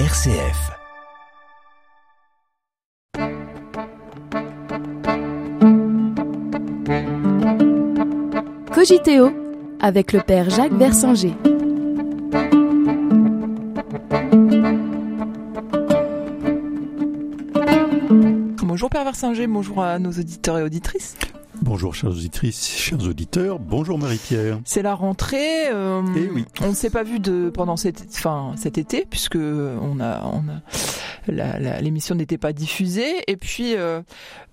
RCF. Cogiteo avec le père Jacques Versinger. Bonjour Père Versinger, bonjour à nos auditeurs et auditrices. Bonjour chères auditrices, chers auditeurs, bonjour Marie-Pierre. C'est la rentrée. euh, Eh oui. On ne s'est pas vu de pendant cet, enfin, cet été puisque on a, on a l'émission n'était pas diffusée. Et puis, euh,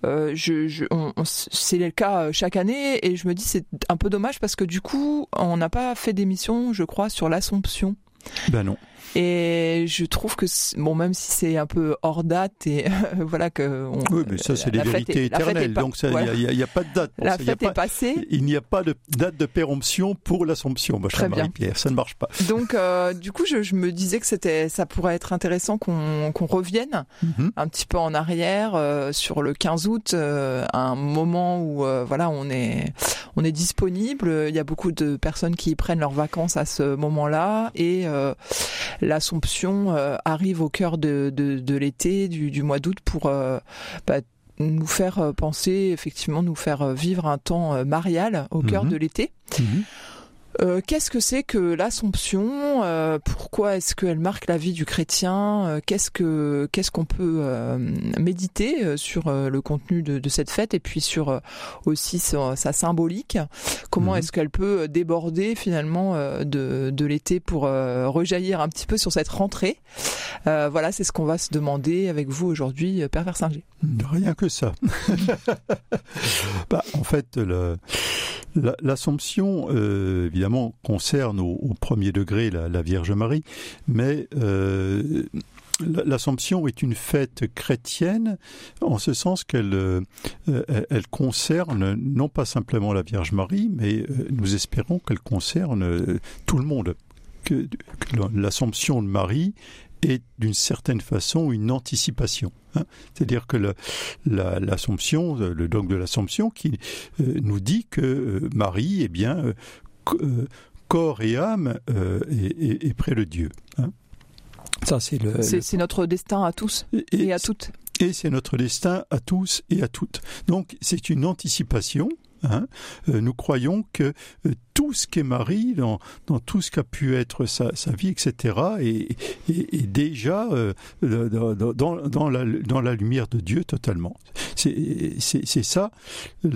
euh, je, je- c'est le cas chaque année et je me dis c'est un peu dommage parce que du coup on n'a pas fait d'émission, je crois, sur l'Assomption. Ben non, Et je trouve que c'est- bon, même si c'est un peu hors date et voilà que on- oui, mais ça c'est la les fête vérités est- éternelles, pas- donc il voilà. n'y a, pas de date. pour la ça. Y a fête est pas- passée. Il n'y a pas de date de péremption pour l'Assomption, ma Très chère bien. Marie-Pierre, ça ne marche pas. Donc, euh, du coup, je, je me disais que c'était, ça pourrait être intéressant qu'on qu'on revienne Mhm. un petit peu en arrière euh, sur le 15 août, euh, un moment où euh, voilà, on est, on est disponible. Il y a beaucoup de personnes qui prennent leurs vacances à ce moment-là et euh, l'Assomption euh, arrive au cœur de, de, de l'été, du, du mois d'août, pour euh, bah, nous faire euh, penser, effectivement, nous faire vivre un temps marial au cœur Mhm. de l'été. Mhm. Euh, Qu'est-ce que c'est que l'Assomption? Euh, Pourquoi est-ce qu'elle marque la vie du chrétien? Euh, Qu'est-ce que qu'est-ce qu'on peut méditer sur le contenu de, de cette fête? Et puis sur aussi sa, sa symbolique Comment Mhm. est-ce qu'elle peut déborder finalement de, de l'été pour rejaillir un petit peu sur cette rentrée? Voilà, c'est ce qu'on va se demander avec vous aujourd'hui, Père Versinger. Rien que ça. Bah, en fait, le- l'Assomption, euh, évidemment, concerne au, premier degré la, Vierge Marie, mais euh, la- l'Assomption est une fête chrétienne en ce sens qu'elle euh, elle- concerne non pas simplement la Vierge Marie, mais nous espérons qu'elle concerne tout le monde. L'Assomption de Marie est d'une certaine façon une anticipation. hein. C'est-à-dire que la- l'Assomption, euh, le dogme de l'Assomption, qui euh, nous dit que euh, Marie, eh bien, euh, co- corps et âme, est, est- est près de Dieu. hein. Ça, c'est le. C'est le- c'est notre destin à tous et- et à toutes. et c'est notre destin à tous et à toutes. Donc c'est une anticipation. Hein. Euh, nous croyons que euh, tout ce qu'est Marie, dans, tout ce qu'a pu être sa, vie, etc., est, déjà euh, dans, la, lumière de Dieu totalement. C'est ça,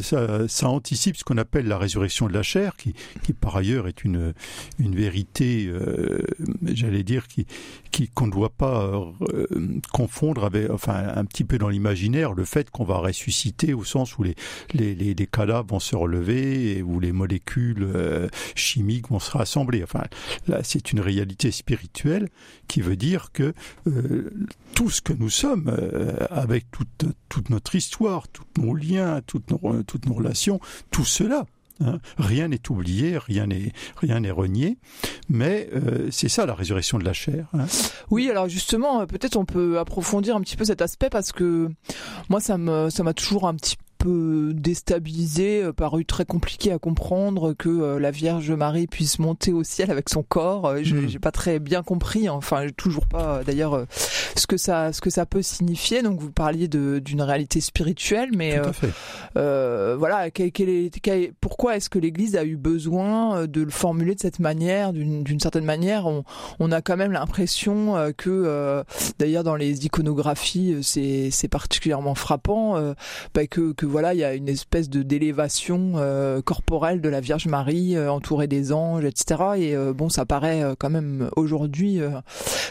ça, anticipe ce qu'on appelle la résurrection de la chair, qui, par ailleurs est une, vérité, j'allais dire, qui, qui qu'on ne doit pas confondre avec, enfin, un petit peu dans l'imaginaire, le fait qu'on va ressusciter au sens où les, les, les, les cadavres se relever et où les molécules euh, chimiques vont se rassembler. Enfin, là, c'est une réalité spirituelle qui veut dire que euh, tout ce que nous sommes, euh, avec toute, notre histoire, tous nos liens, toutes nos, relations, tout cela, hein, rien n'est oublié, rien n'est rien n'est renié, mais c'est ça la résurrection de la chair. hein. Oui, alors justement, peut-être on peut approfondir un petit peu cet aspect parce que moi, ça me, ça m'a toujours un petit peu déstabilisé, euh, paru très compliqué à comprendre que euh, la Vierge Marie puisse monter au ciel avec son corps. Euh, je- Mm. J'ai pas très bien compris, enfin, j'ai toujours pas, d'ailleurs, ce que ça, ce que ça peut signifier. Donc, vous parliez d'une réalité spirituelle, mais Tout à fait. euh, voilà, quel- quel est- quel- pourquoi est-ce que l'Église a eu besoin de le formuler de cette manière D'une certaine manière, on, on a quand même l'impression que, euh, d'ailleurs, dans les iconographies, c'est particulièrement frappant, bah, que, que voilà, il y a une espèce de d'élévation euh, corporelle de la Vierge Marie, euh, entourée des anges, etc. Et euh, bon, ça paraît quand même aujourd'hui,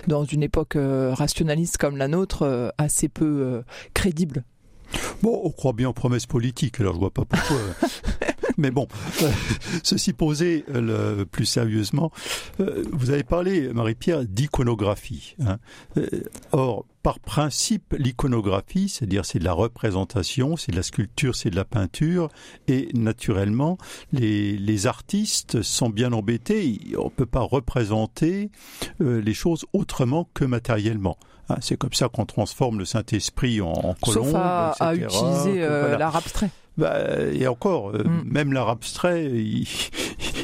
dans une époque rationaliste comme la nôtre, assez peu crédible. Bon, on croit bien aux promesses politiques, alors je vois pas pourquoi. Mais bon, ceci posé euh, le, plus sérieusement, euh, vous avez parlé, Marie-Pierre, d'iconographie. hein. Euh, or, par principe, l'iconographie, c'est-à-dire c'est de la représentation, c'est de la sculpture, c'est de la peinture, et naturellement, les, les artistes sont bien embêtés. On ne peut pas représenter euh, les choses autrement que matériellement. Hein, c'est comme ça qu'on transforme le Saint-Esprit en, en colombe, Sauf à, à etc., utiliser euh, voilà. l'art abstrait. Bah, et encore, euh, Mm. même l'art abstrait, il,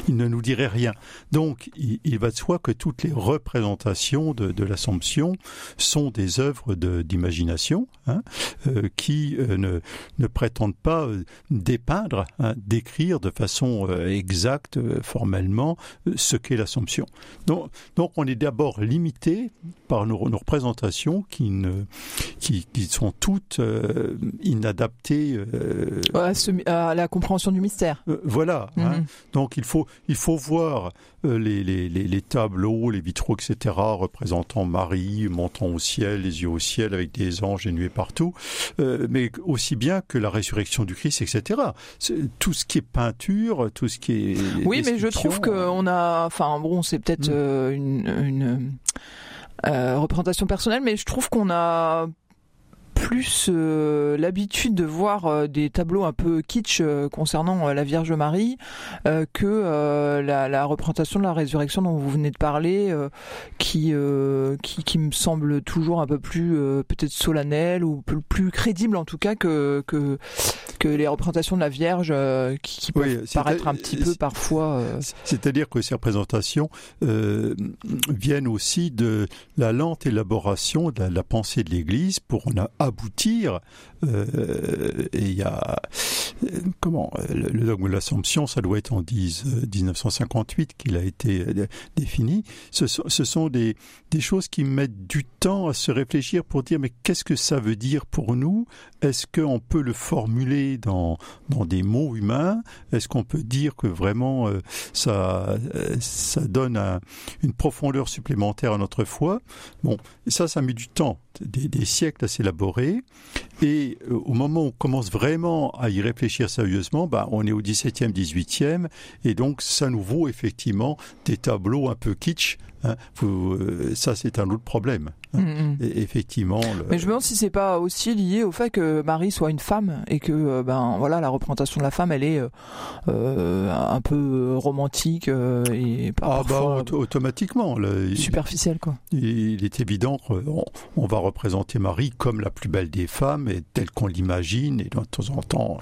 il ne nous dirait rien. Donc, il, il va de soi que toutes les représentations de, de l'Assomption sont des œuvres de- d'imagination hein, euh, qui euh, ne, ne prétendent pas euh, dépeindre, hein, décrire de façon euh, exacte, euh, formellement, ce qu'est l'Assomption. Donc, donc, on est d'abord limité par nos, nos représentations qui, ne, qui, qui sont toutes euh, inadaptées. euh, à, ce- à la compréhension du mystère. euh, voilà. hein. Mhm. Donc il faut il faut voir euh, les, les, les, les tableaux, les vitraux, etc. représentant Marie montant au ciel, les yeux au ciel avec des anges et nuées partout, euh, mais aussi bien que la résurrection du Christ, etc. Tout ce qui est peinture, tout ce qui est Oui, mais je trouve qu'on a, enfin bon, c'est peut-être Mm. une, une, euh, représentation personnelle, mais je trouve qu'on a plus euh, l'habitude de voir euh, des tableaux un peu kitsch euh, concernant la Vierge Marie que la, la représentation de la résurrection dont vous venez de parler, qui, qui me semble toujours un peu plus peut-être solennelle ou plus, plus crédible en tout cas que que que les représentations de la Vierge euh, qui, qui peuvent Oui, paraître un petit peu parfois. euh, C'est-à-dire que ces représentations euh, viennent aussi de la lente élaboration de la, la pensée de l'Église pour en aboutir. et il y a comment le, le dogme de l'Assomption, ça doit être en 10, euh, 1958 qu'il a été défini. Ce sont, ce sont des, des choses qui mettent du temps à se réfléchir pour dire mais qu'est-ce que ça veut dire pour nous? Est-ce qu'on peut le formuler dans, des mots humains Est-ce qu'on peut dire que vraiment euh, ça, euh, ça donne un- une profondeur supplémentaire à notre foi? Bon, ça, ça met du temps, des, des siècles à s'élaborer. Et euh, au moment où on commence vraiment à y réfléchir sérieusement, ben, on est au 17e, 18e, et donc ça nous vaut effectivement des tableaux un peu kitsch. hein. Vous, euh, ça, c'est un autre problème. hein. mm, mm. Et effectivement, le- Mais je me demande si c'est pas aussi lié au fait que Marie soit une femme et que euh, ben voilà la représentation de la femme elle est un peu romantique et pas ah, bah, parfois auto- automatiquement, superficielle quoi. Il est évident qu'on on va représenter Marie comme la plus belle des femmes, et telle qu'on l'imagine, et de temps en temps,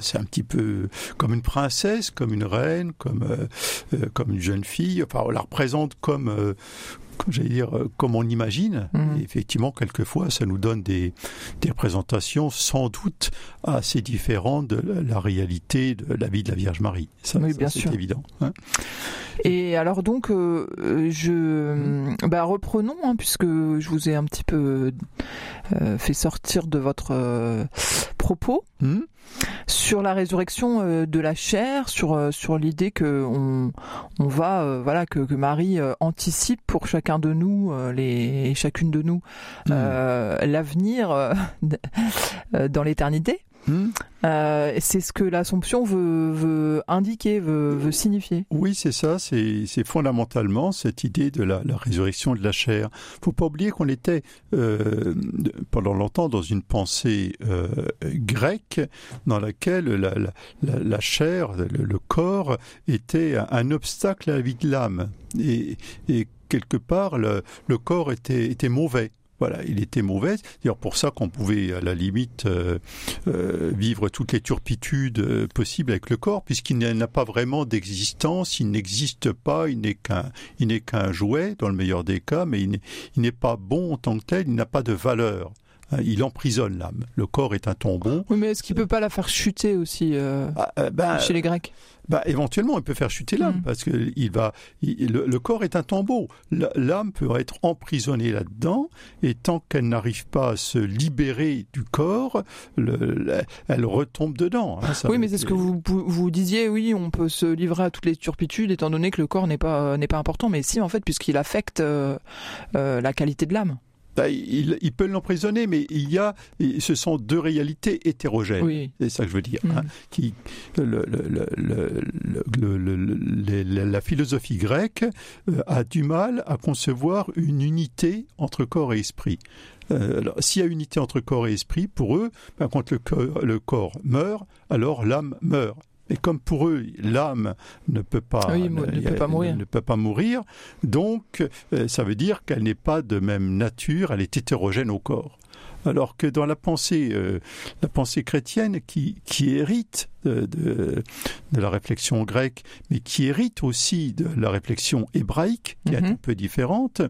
c'est un petit peu comme une princesse, comme une reine, comme, euh, euh, une jeune fille. Enfin, on la représente comme, euh, comme j'allais dire, euh, comme on imagine. Mhm. Et effectivement, quelquefois, ça nous donne des, des représentations sans doute assez différentes de la, réalité de la vie de la Vierge Marie. Ça, Oui, ça, bien c'est évident. hein. Et alors donc euh, je bah reprenons hein, puisque je vous ai un petit peu euh, fait sortir de votre euh, propos. Hmm sur la résurrection euh, de la chair, sur euh, sur l'idée que on on va euh, voilà que, que Marie anticipe pour chacun de nous les et chacune de nous Hmm. euh, l'avenir dans l'éternité. Hmm Euh, c'est ce que l'Assomption veut, veut indiquer, veut, veut signifier. Oui, c'est ça, c'est fondamentalement cette idée de la, la résurrection de la chair. faut pas oublier qu'on était euh, pendant longtemps dans une pensée euh, grecque dans laquelle la, la, la, la chair, le, le corps, était un, un obstacle à la vie de l'âme. Et, et quelque part, le, le corps était, était mauvais. Voilà, il était mauvais. D'ailleurs pour ça qu'on pouvait, à la limite, euh, euh, vivre toutes les turpitudes euh, possibles avec le corps, puisqu'il n'a pas vraiment d'existence, il n'existe pas, il n'est qu'un, il n'est qu'un jouet dans le meilleur des cas, mais il n'est pas bon en tant que tel, il n'a pas de valeur. Hein, Il emprisonne l'âme. Le corps est un tombeau. Oui, mais est-ce qu'il peut pas la faire chuter aussi euh, Ah, euh, ben, chez les Grecs? bah, éventuellement, il peut faire chuter l'âme Mm. parce que il va, il- le, le corps est un tombeau. L'âme peut être emprisonnée là-dedans et tant qu'elle n'arrive pas à se libérer du corps, le- le- elle retombe dedans. hein. Ça Oui, mais c'est ce que vous, vous disiez. Oui, on peut se livrer à toutes les turpitudes étant donné que le corps n'est pas n'est pas important. Mais si, en fait, puisqu'il affecte euh, euh, la qualité de l'âme il, peut l'emprisonner, mais il y a, ce sont deux réalités hétérogènes. C'est ça que je veux dire. Qui, la philosophie grecque a du mal à concevoir une unité entre corps et esprit. S'il y a unité entre corps et esprit, pour eux, quand le corps meurt, alors l'âme meurt. Et comme pour eux, l'âme ne peut pas, oui, ne, ne, peut pas mourir. ne peut pas mourir, donc ça veut dire qu'elle n'est pas de même nature, elle est hétérogène au corps. Alors que dans la pensée, euh, la pensée chrétienne qui, qui hérite de, de, de, la réflexion grecque, mais qui hérite aussi de la réflexion hébraïque, qui est Mhm. un peu différente,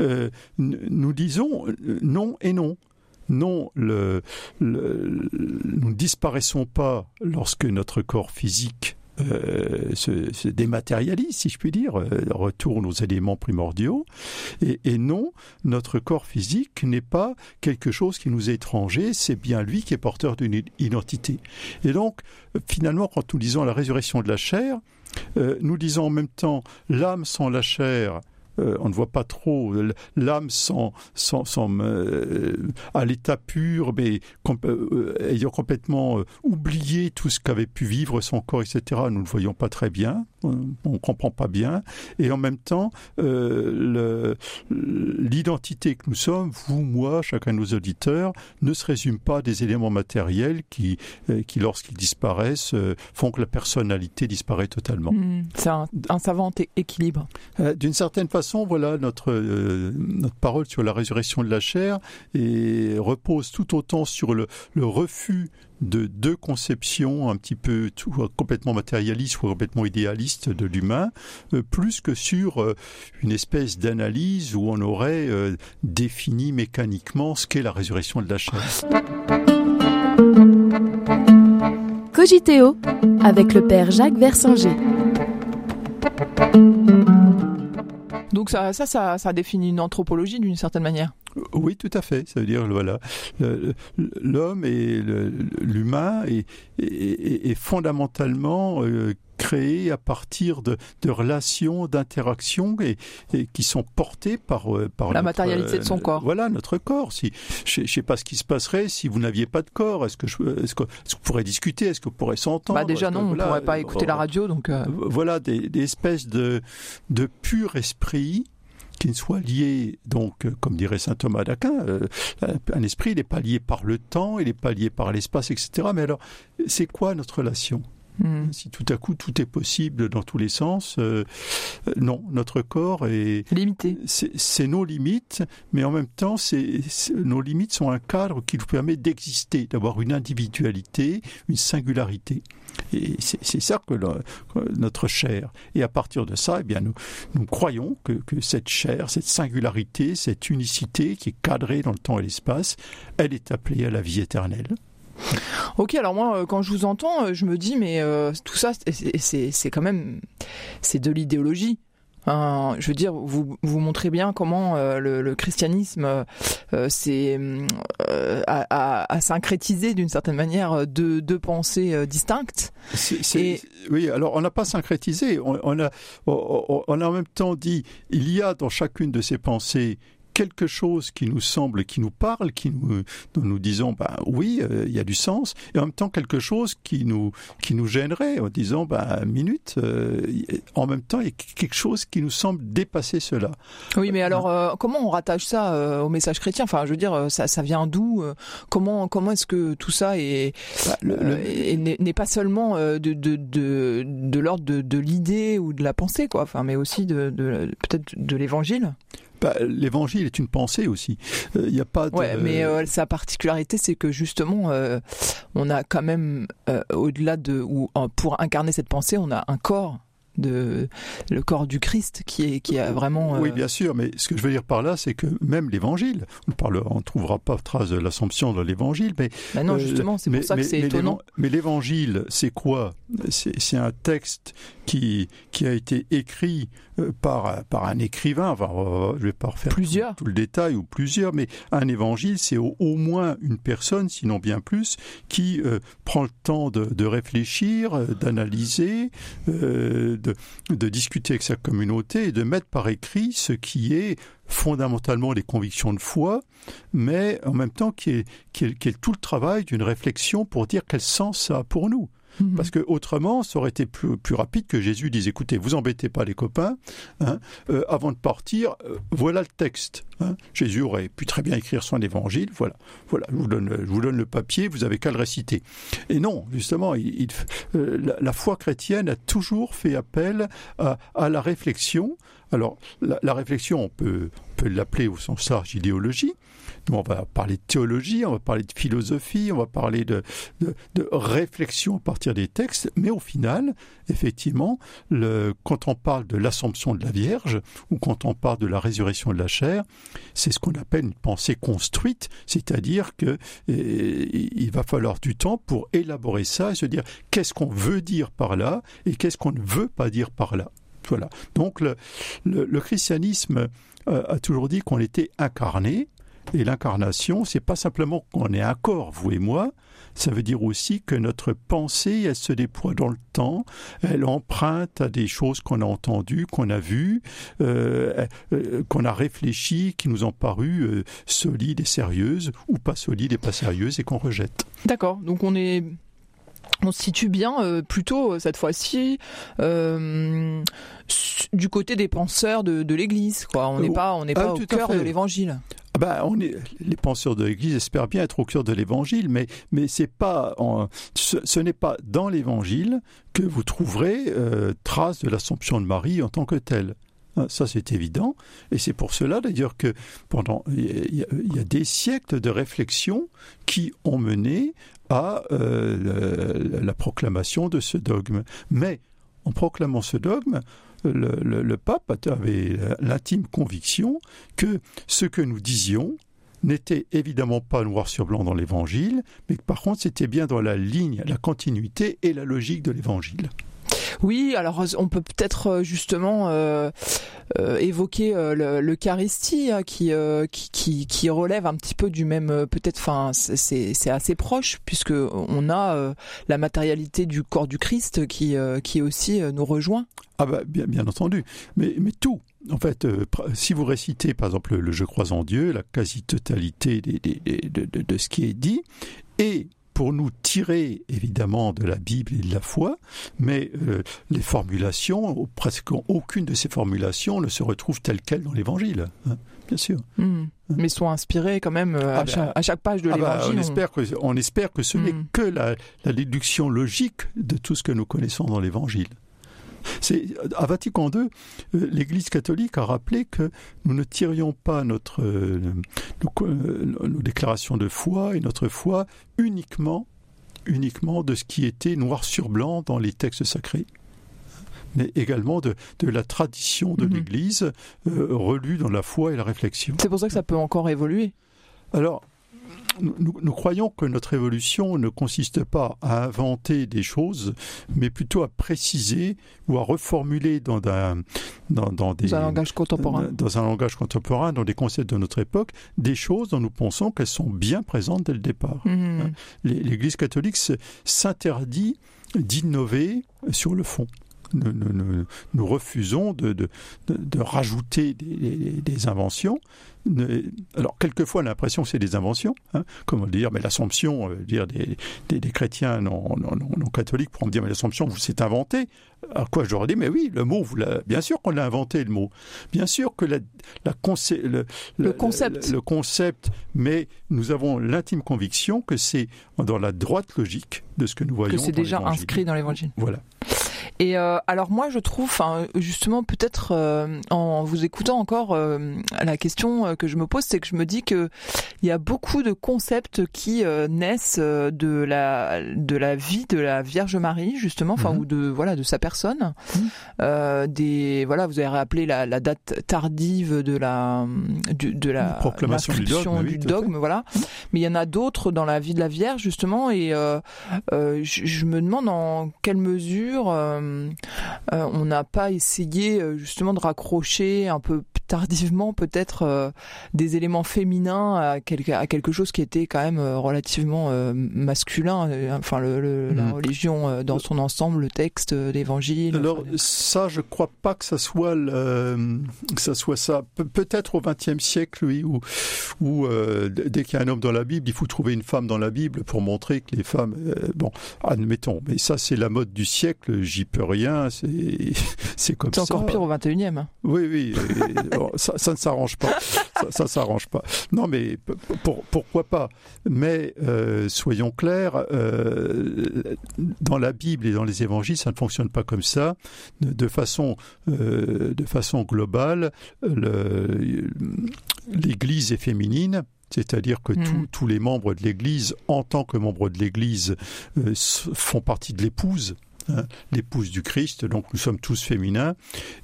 euh, nous disons euh, non et non. Non, nous ne disparaissons pas lorsque notre corps physique euh, se, se dématérialise, si je puis dire, euh, retourne aux éléments primordiaux. Et, non, notre corps physique n'est pas quelque chose qui nous est étranger, c'est bien lui qui est porteur d'une identité. Et donc, finalement, quand nous lisons la résurrection de la chair, euh, nous disons en même temps l'âme sans la chair. Euh, on ne voit pas trop l'âme sans, sans, sans euh, à l'état pur, mais euh, ayant complètement oublié tout ce qu'avait pu vivre son corps, etc. Nous ne voyons pas très bien, on ne comprend pas bien, et en même temps, euh, l'identité que nous sommes, vous, moi, chacun de nos auditeurs, ne se résume pas à des éléments matériels qui, euh, qui lorsqu'ils disparaissent, euh, font que la personnalité disparaît totalement. Mm. C'est un, un savant équilibre. Euh, D'une certaine façon, voilà notre euh, notre parole sur la résurrection de la chair et repose tout autant sur le, le refus de deux conceptions un petit peu tout, complètement matérialistes ou complètement idéalistes de l'humain, euh, plus que sur euh, une espèce d'analyse où on aurait euh, défini mécaniquement ce qu'est la résurrection de la chair. Cogiteo avec le père Jacques Versinger. Donc ça, ça, ça, ça définit une anthropologie d'une certaine manière. Oui, tout à fait. Ça veut dire voilà, l'homme et l'humain est, est- est- est fondamentalement euh, créé à partir de, de relations, d'interactions et, et qui sont portées par euh, par La notre, matérialité de son euh, corps. Voilà notre corps. Si je ne sais pas ce qui se passerait si vous n'aviez pas de corps. Est-ce que je, est-ce que est-ce qu'on pourrait discuter? Est-ce qu'on pourrait s'entendre? Bah déjà que, non, on voilà, pourrait pas écouter euh, la radio, donc voilà des, des espèces de, de pur esprit qui ne soient liés, donc, euh, comme dirait saint Thomas d'Aquin, euh, un esprit, il n'est pas lié par le temps, il n'est pas lié par l'espace, etc. Mais alors, c'est quoi notre relation? Mm. Si tout à coup tout est possible dans tous les sens, euh, euh, non, notre corps est, limité. c'est nos limites, mais en même temps, c'est- nos limites sont un cadre qui nous permet d'exister, d'avoir une individualité, une singularité. Et c'est ça que, notre chair. Et à partir de ça, eh bien, nous, croyons que, cette chair, cette singularité, cette unicité qui est cadrée dans le temps et l'espace, elle est appelée à la vie éternelle. Ok, alors moi, euh, quand je vous entends, euh, je me dis, mais euh, tout ça, c'est quand même, c'est de l'idéologie. Je veux dire, vous, vous montrez bien comment euh, le, le christianisme euh, euh, s'est, euh, a, a- a syncrétisé d'une certaine manière euh, deux, deux pensées distinctes. Et- Oui, alors on n'a pas syncrétisé, on, on a, on, on a en même temps dit, il y a dans chacune de ces pensées quelque chose qui nous semble, qui nous parle, qui nous, dont nous disons, bah oui, euh, il y a du sens, et en même temps quelque chose qui nous, qui nous gênerait en disant, bah minute, euh, en même temps il y a quelque chose qui nous semble dépasser cela. Oui, mais alors, euh, comment on rattache ça euh, au message chrétien? Enfin, je veux dire, euh, ça, ça vient d'où Comment, comment est-ce que tout ça est, Bah, le- n'est pas seulement de, de, de, de l'ordre de, de l'idée ou de la pensée, quoi, enfin, mais aussi de, de peut-être de l'évangile? Bah, L'évangile est une pensée aussi. Euh, Il n'y a pas de... Ouais, mais euh, sa particularité, c'est que justement, euh, on a quand même, euh, au-delà de, ou euh, pour incarner cette pensée, on a un corps. De, le corps du Christ qui est qui a vraiment euh, Oui, bien sûr, mais ce que je veux dire par là, c'est que même l'Évangile, on ne trouvera pas trace de l'Assomption dans l'Évangile, mais bah non Euh, justement c'est mais- pour ça que c'est étonnant Mais l'Évangile, c'est quoi? C'est c'est un texte qui qui a été écrit euh, par par un écrivain. Enfin, euh, je vais pas refaire tout- Plusieurs. tout, le détail ou plusieurs, mais un Évangile, c'est au, au moins une personne, sinon bien plus, qui euh, prend le temps de, de réfléchir, euh, d'analyser, euh, de, discuter avec sa communauté et de mettre par écrit ce qui est fondamentalement les convictions de foi, mais en même temps qui est, qui qui est tout le travail d'une réflexion pour dire quel sens ça a pour nous. Mhm. Parce que autrement, ça aurait été plus, rapide que Jésus dise écoutez, vous embêtez pas les copains, hein, euh, avant de partir, euh, voilà le texte. Hein. Jésus aurait pu très bien écrire son évangile, voilà, voilà, je vous donne, je vous donne le papier, vous avez qu'à le réciter. Et non, justement, euh, la, foi chrétienne a toujours fait appel à la réflexion. Alors, la, réflexion, on peut, l'appeler au sens large idéologie, on va parler de théologie, on va parler de philosophie, on va parler de, réflexion à partir des textes, mais au final, effectivement, quand on parle de l'assomption de la Vierge ou quand on parle de la résurrection de la chair, c'est ce qu'on appelle une pensée construite, c'est-à-dire que eh, va falloir du temps pour élaborer ça et se dire qu'est-ce qu'on veut dire par là et qu'est-ce qu'on ne veut pas dire par là. Voilà. Donc le christianisme euh, a toujours dit qu'on était incarné, et l'incarnation, c'est pas simplement qu'on est un corps, vous et moi, ça veut dire aussi que notre pensée, elle se déploie dans le temps, elle emprunte à des choses qu'on a entendues, qu'on a vues, euh, euh, qu'on a réfléchies, qui nous ont paru solides et sérieuses, ou pas solides et pas sérieuses, et qu'on rejette. D'accord, donc on est on se situe bien plutôt cette fois-ci du côté des penseurs de, l'Église. Quoi. On n'est pas, on n'est pas ah, au cœur de l'Évangile. Ah ben, on est, les penseurs de l'Église espèrent bien être au cœur de l'Évangile, mais, mais c'est pas ce, n'est pas dans l'Évangile que vous trouverez euh, trace de l'Assomption de Marie en tant que telle. Hein, ça, c'est évident. Et c'est pour cela, d'ailleurs, que pendant, il y, a des siècles de réflexion qui ont mené à euh, la proclamation de ce dogme. Mais, en proclamant ce dogme, le, pape avait l'intime conviction que ce que nous disions n'était évidemment pas noir sur blanc dans l'évangile, mais que par contre c'était bien dans la ligne, la continuité et la logique de l'évangile. Oui, alors on peut peut-être euh, justement euh, euh, évoquer l'Eucharistie hein, qui, qui, qui, relève un petit peu du même peut-être. Enfin, c'est assez proche puisque on a la matérialité du corps du Christ qui qui aussi nous rejoint. Ah bah bien, bien entendu, mais mais tout. En fait, si vous récitez par exemple le Je crois en Dieu, la quasi-totalité de, de, ce qui est dit, et pour nous tirer évidemment de la Bible et de la foi, mais euh, les formulations, presque aucune de ces formulations ne se retrouve telle qu'elle dans l'Évangile, hein, bien sûr. Hmm. Hein. Mais sont inspirées quand même euh, ah ben, à, chaque, page de ah ben, l'Évangile. on, espère que, on espère que ce n'est hmm. que la, la déduction logique de tout ce que nous connaissons dans l'Évangile. C'est à Vatican II, euh, l'Église catholique a rappelé que nous ne tirions pas notre euh, nos, nos, déclarations de foi et notre foi uniquement uniquement de ce qui était noir sur blanc dans les textes sacrés mais également de, de la tradition de mhm. l'Église euh, relue dans la foi et la réflexion. C'est pour ça que ça peut encore évoluer. Alors, nous, croyons que notre évolution ne consiste pas à inventer des choses, mais plutôt à préciser ou à reformuler dans un, dans, des, un langage contemporain. Dans un langage contemporain, dans des concepts de notre époque, des choses dont nous pensons qu'elles sont bien présentes dès le départ. Mmh. Hein. L'Église catholique s'interdit d'innover sur le fond. Nous, refusons de, de, de, rajouter des, des, inventions, alors, quelquefois, l'impression que c'est des inventions, hein, comment dire, mais l'Assomption, euh, dire des, des, chrétiens non, non, non, catholiques pourront me dire, mais l'Assomption, vous c'est inventé. À quoi j'aurais dit, mais oui, le mot, vous bien sûr qu'on l'a inventé, le mot. Bien sûr que la, la le, le, concept. Le, concept, mais nous avons l'intime conviction que c'est dans la droite logique de ce que nous voyons. Que c'est déjà inscrit dans l'évangile. Voilà. Et euh, alors moi je trouve, justement peut-être euh, en vous écoutant encore, euh, la question que je me pose, c'est que je me dis que il y a beaucoup de concepts qui naissent de la de la vie de la Vierge Marie justement, enfin mhm. ou de voilà de sa personne. Mhm. des voilà, vous avez rappelé la, la, date tardive de la de la proclamation du dogme, du dogme voilà. Mais il y en a d'autres dans la vie de la Vierge justement, et je, je, me demande en quelle mesure euh, on n'a pas essayé euh, justement de raccrocher un peu tardivement peut-être des éléments féminins à quelque, à quelque chose qui était quand même relativement masculin. Enfin, le, la mhm. religion dans son ensemble, le texte, l'évangile. Alors ça, je crois pas que ça soit le, que ça soit ça. peut-être au XXe siècle, oui, où, où dès qu'il y a un homme dans la Bible, il faut trouver une femme dans la Bible pour montrer que les femmes, bon, admettons, mais ça c'est la mode du siècle, j'y peux rien, c'est comme ça. C'est encore pire au 21e. Hein. Oui, oui, ça, ça, ne s'arrange pas. Ça, ne s'arrange pas. Non, mais pour, pourquoi pas? Mais euh, soyons clairs, euh, dans la Bible et dans les évangiles, ça ne fonctionne pas comme ça. De, façon, euh, de façon globale, l'Église est féminine. C'est-à-dire que mm. tous les membres de l'Église, en tant que membres de l'Église, font partie de l'épouse Hein, l'épouse du Christ. Donc nous sommes tous féminins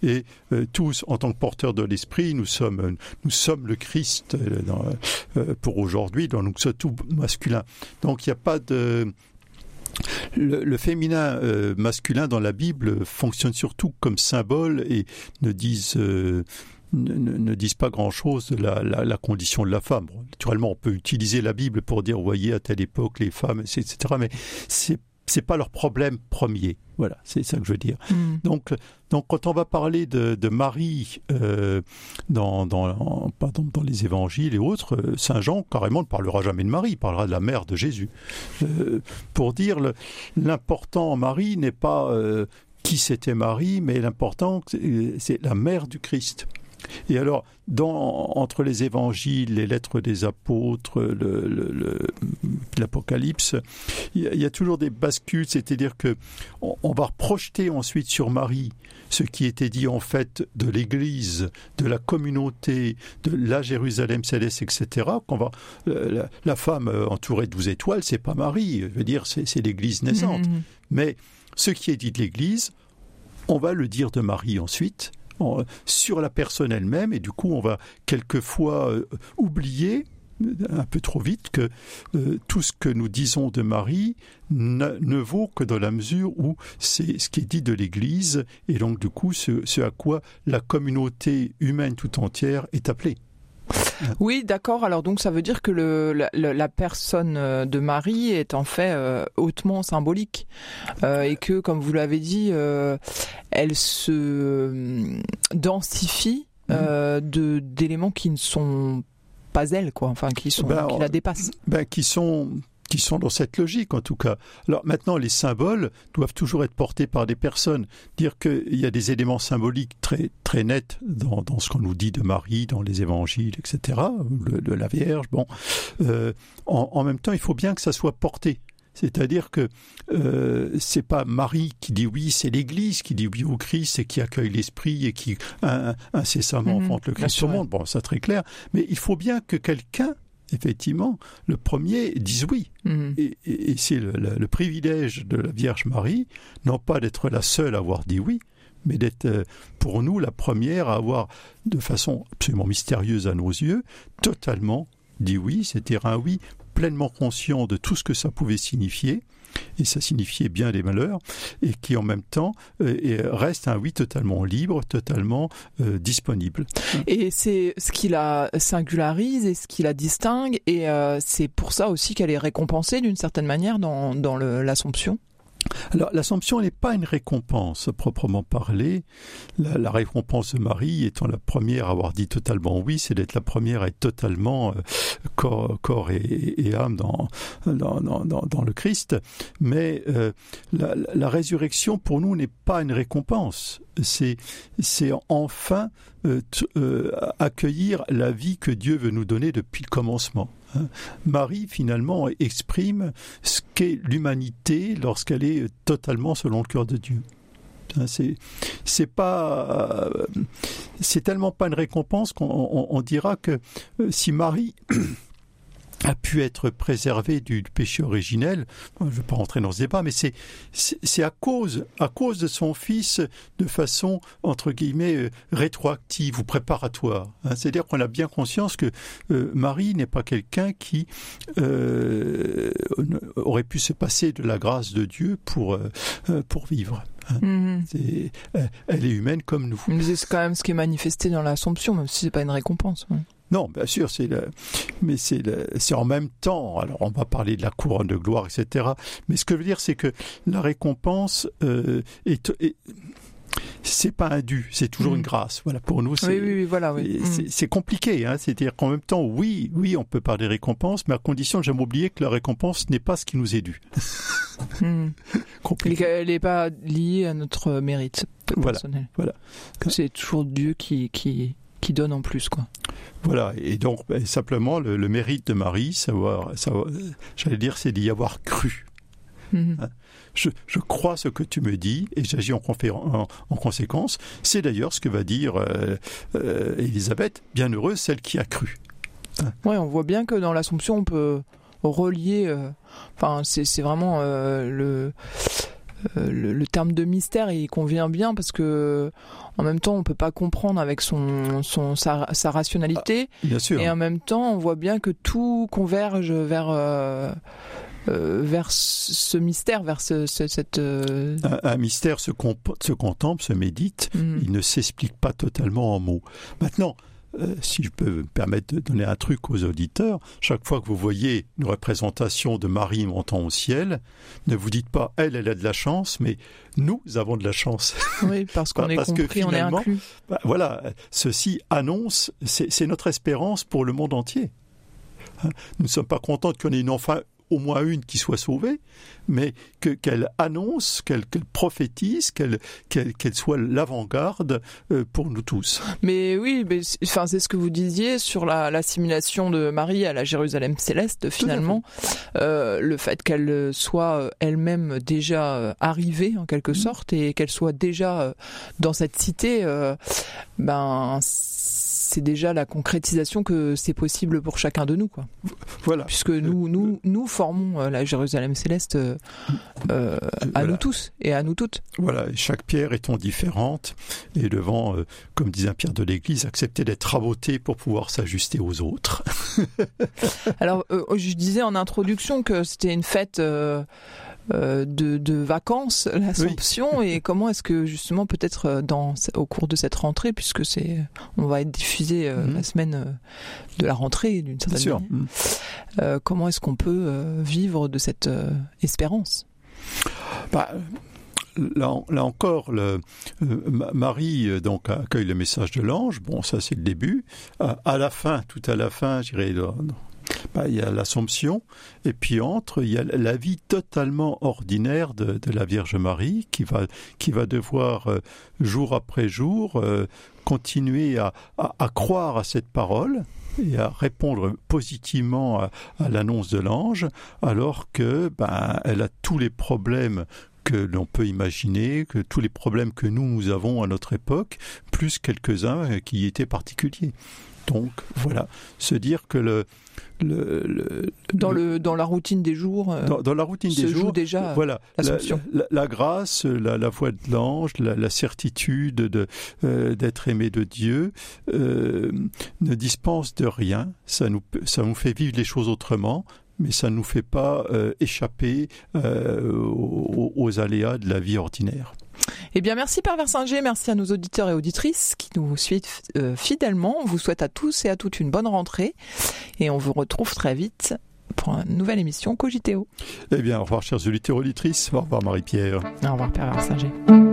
et euh, tous, en tant que porteurs de l'esprit, nous sommes, nous sommes le Christ euh, euh, pour aujourd'hui. Donc nous sommes tous masculins. Donc il n'y a pas de le, féminin masculin dans la Bible fonctionne surtout comme symbole et ne disent ne, disent pas grand-chose de la, la, condition de la femme. naturellement, on peut utiliser la Bible pour dire, voyez, à telle époque, les femmes, etc. Mais c'est c'est pas leur problème premier. Voilà, c'est ça que je veux dire. Mm. Donc, donc, quand on va parler de, de Marie euh, dans, dans, pardon, dans les évangiles et autres, euh, Saint Jean carrément ne parlera jamais de Marie, il parlera de la mère de Jésus. Euh, pour dire l'important en Marie n'est pas euh, qui c'était Marie, mais l'important c'est la mère du Christ. Et alors, dans, entre les évangiles, les lettres des apôtres, l'Apocalypse, il, y, a toujours des bascules, c'est-à-dire que on, va projeter ensuite sur Marie ce qui était dit en fait de l'Église, de la communauté, de la Jérusalem céleste, etc. Qu'on va, la, femme entourée de douze étoiles, c'est pas Marie, je veux dire, c'est l'Église naissante. Mmh. Mais ce qui est dit de l'Église, on va le dire de Marie ensuite sur la personne elle-même et du coup on va quelquefois euh, oublier un peu trop vite que euh, tout ce que nous disons de Marie ne, vaut que dans la mesure où c'est ce qui est dit de l'Église et donc du coup ce à quoi la communauté humaine tout entière est appelée. Oui, d'accord. Alors donc ça veut dire que le, la, personne euh, de Marie est en fait euh, hautement symbolique euh, et que, comme vous l'avez dit, elle se densifie mhm. de d'éléments qui ne sont pas elle, quoi. Enfin, qui sont ben, qui la dépassent. Ben, qui sont qui sont dans cette logique en tout cas. Alors maintenant, les symboles doivent toujours être portés par des personnes. Dire qu'il y a des éléments symboliques très très nets dans, dans ce qu'on nous dit de Marie, dans les évangiles, etc., de la Vierge, bon. Euh, en, en, même temps, il faut bien que ça soit porté. C'est-à-dire que euh, c'est pas Marie qui dit oui, c'est l'Église qui dit oui au Christ et qui accueille l'Esprit et qui incessamment mmh, enfante le Christ au monde. Bon, ça très clair. Mais il faut bien que quelqu'un effectivement, le premier dit oui. Mhm. Et, c'est le, privilège de la Vierge Marie, non pas d'être la seule à avoir dit oui, mais d'être euh, pour nous la première à avoir, de façon absolument mystérieuse à nos yeux, totalement dit oui, c'était un oui pleinement conscient de tout ce que ça pouvait signifier, et ça signifiait bien des malheurs, et qui en même temps euh, reste un oui totalement libre, totalement euh, disponible. Et c'est ce qui la singularise et ce qui la distingue, et euh, c'est pour ça aussi qu'elle est récompensée d'une certaine manière dans, dans l'Assomption alors l'Assomption n'est pas une récompense proprement parlée. La, récompense de Marie étant la première à avoir dit totalement oui, c'est d'être la première à être totalement euh, corps, et, âme dans, dans, dans, le Christ. Mais euh, la, résurrection pour nous n'est pas une récompense. C'est c'est enfin euh, accueillir la vie que Dieu veut nous donner depuis le commencement. Marie finalement exprime ce qu'est l'humanité lorsqu'elle est totalement selon le cœur de Dieu. Hein, c'est pas euh, c'est tellement pas une récompense qu'on dira que euh, si Marie a pu être préservé du péché originel. Je ne veux pas rentrer dans ce débat, mais c'est c'est à cause à cause de son fils de façon entre guillemets euh, rétroactive ou préparatoire. Hein. C'est-à-dire qu'on a bien conscience que euh, Marie n'est pas quelqu'un qui euh, aurait pu se passer de la grâce de Dieu pour pour vivre. Hein. Mm-hmm. elle est humaine comme nous. Mais c'est quand même ce qui est manifesté dans l'Assomption, même si c'est pas une récompense. Non, bien sûr, c'est mais c'est c'est en même temps. Alors, on va parler de la couronne de gloire, etc. Mais ce que je veux dire, c'est que la récompense euh, est, c'est pas un dû, c'est toujours une mm. grâce. Voilà, pour nous, c'est oui, oui, voilà, oui. c'est mm. compliqué. Hein, C'est-à-dire qu'en même temps, oui, oui, on peut parler de récompense, mais à condition de jamais oublier que la récompense n'est pas ce qui nous est dû. mm. Elle n'est pas liée à notre mérite personnel. Voilà. C'est toujours Dieu qui, qui, qui donne en plus, quoi. Voilà, et donc ben, simplement le, mérite de Marie, savoir, savoir j'allais dire, c'est d'y avoir cru. Mhm. Hein. Je, je, crois ce que tu me dis et j'agis en, en, en, conséquence. C'est d'ailleurs ce que va dire euh, euh, Elisabeth, bienheureuse celle qui a cru. Hein. Oui, on voit bien que dans l'Assomption, on peut relier. Euh, enfin, c'est vraiment le euh, le, terme de mystère il convient bien parce que en même temps on peut pas comprendre avec son, son sa, rationalité ah, bien sûr. et en même temps on voit bien que tout converge vers euh, euh, vers ce mystère, vers ce, cette. Un, mystère se, se, contemple, se médite, mm. il ne s'explique pas totalement en mots. Maintenant, euh, si je peux me permettre de donner un truc aux auditeurs, chaque fois que vous voyez une représentation de Marie montant au ciel, ne vous dites pas elle, elle a de la chance, mais nous avons de la chance. Oui, parce qu'on est compris, on est inclus. Bah, voilà, ceci annonce, c'est notre espérance pour le monde entier. Hein, nous ne sommes pas contents qu'on ait une, enfant, au moins une qui soit sauvée, mais que qu'elle annonce, qu'elle prophétise, qu'elle qu'elle soit l'avant-garde euh, pour nous tous. Mais oui, mais enfin c'est ce que vous disiez sur l'assimilation de Marie à la Jérusalem céleste finalement, euh, le fait qu'elle soit euh, elle-même déjà arrivée en quelque mm. sorte et qu'elle soit déjà dans cette cité, ben c'est déjà la concrétisation que c'est possible pour chacun de nous, quoi. Voilà. Puisque nous, nous, nous formons euh, la Jérusalem céleste euh, euh, à nous tous et à nous toutes. Voilà. chaque pierre étant différente et devant, comme disait un pierre de l'Église, accepter d'être raboté pour pouvoir s'ajuster aux autres. Alors, je disais en introduction que c'était une fête. Euh, de, vacances, l'Assomption, et comment est-ce que justement peut-être euh, dans au cours de cette rentrée, puisque c'est on va être diffusé euh, mhm. la semaine de la rentrée d'une certaine manière, comment est-ce qu'on peut vivre de cette espérance? Bah, Là, encore, le, Marie donc accueille le message de l'ange. Bon, ça c'est le début. À, la fin, tout à la fin, j'irai bah, il y a l'Assomption, et puis entre, il y a la vie totalement ordinaire de, la Vierge Marie qui va, qui va devoir, euh, jour après jour, euh, continuer à, croire à cette parole et à répondre positivement à, l'annonce de l'ange, alors que ben, elle a tous les problèmes que l'on peut imaginer, que tous les problèmes que nous, nous avons à notre époque, plus quelques-uns euh, qui étaient particuliers. Donc voilà, se dire que le, dans le dans la routine des jours euh, dans, la routine des jours déjà voilà. la, grâce la, la voix de l'ange la, certitude de euh, d'être aimé de Dieu euh, ne dispense de rien. Ça nous ça nous fait vivre les choses autrement mais ça ne nous fait pas échapper aux aléas de la vie ordinaire. Eh bien, merci Père Versinger, merci à nos auditeurs et auditrices qui nous suivent euh, fidèlement. On vous souhaite à tous et à toutes une bonne rentrée et on vous retrouve très vite pour une nouvelle émission Cogiteo. Eh bien, au revoir chers auditeurs et auditrices. Au revoir Marie-Pierre. Au revoir Père Versinger.